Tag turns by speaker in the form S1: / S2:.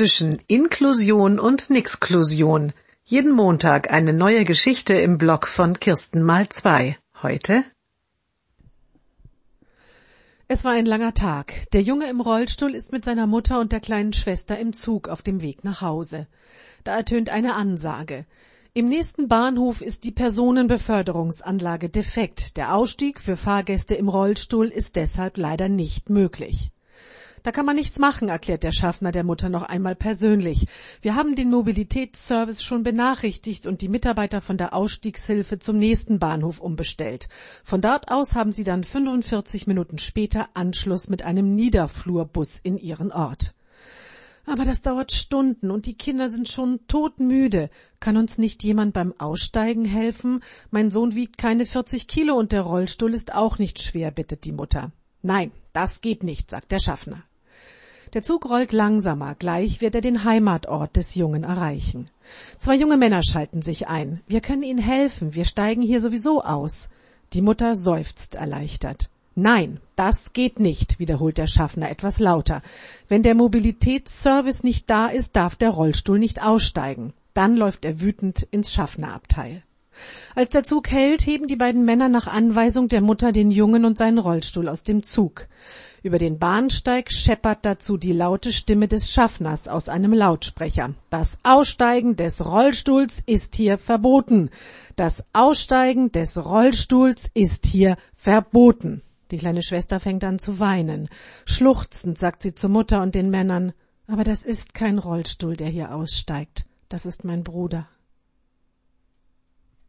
S1: zwischen Inklusion und Nixklusion. Jeden Montag eine neue Geschichte im Blog von Kirsten mal zwei. Heute?
S2: Es war ein langer Tag. Der Junge im Rollstuhl ist mit seiner Mutter und der kleinen Schwester im Zug auf dem Weg nach Hause. Da ertönt eine Ansage. Im nächsten Bahnhof ist die Personenbeförderungsanlage defekt. Der Ausstieg für Fahrgäste im Rollstuhl ist deshalb leider nicht möglich. Da kann man nichts machen, erklärt der Schaffner der Mutter noch einmal persönlich. Wir haben den Mobilitätsservice schon benachrichtigt und die Mitarbeiter von der Ausstiegshilfe zum nächsten Bahnhof umbestellt. Von dort aus haben sie dann 45 Minuten später Anschluss mit einem Niederflurbus in ihren Ort. Aber das dauert Stunden und die Kinder sind schon todmüde. Kann uns nicht jemand beim Aussteigen helfen? Mein Sohn wiegt keine 40 Kilo und der Rollstuhl ist auch nicht schwer, bittet die Mutter. Nein, das geht nicht, sagt der Schaffner. Der Zug rollt langsamer, gleich wird er den Heimatort des Jungen erreichen. Zwei junge Männer schalten sich ein. Wir können Ihnen helfen, wir steigen hier sowieso aus. Die Mutter seufzt erleichtert. Nein, das geht nicht, wiederholt der Schaffner etwas lauter. Wenn der Mobilitätsservice nicht da ist, darf der Rollstuhl nicht aussteigen. Dann läuft er wütend ins Schaffnerabteil. Als der Zug hält, heben die beiden Männer nach Anweisung der Mutter den Jungen und seinen Rollstuhl aus dem Zug. Über den Bahnsteig scheppert dazu die laute Stimme des Schaffners aus einem Lautsprecher. Das Aussteigen des Rollstuhls ist hier verboten. Das Aussteigen des Rollstuhls ist hier verboten. Die kleine Schwester fängt an zu weinen. Schluchzend sagt sie zur Mutter und den Männern, aber das ist kein Rollstuhl, der hier aussteigt. Das ist mein Bruder.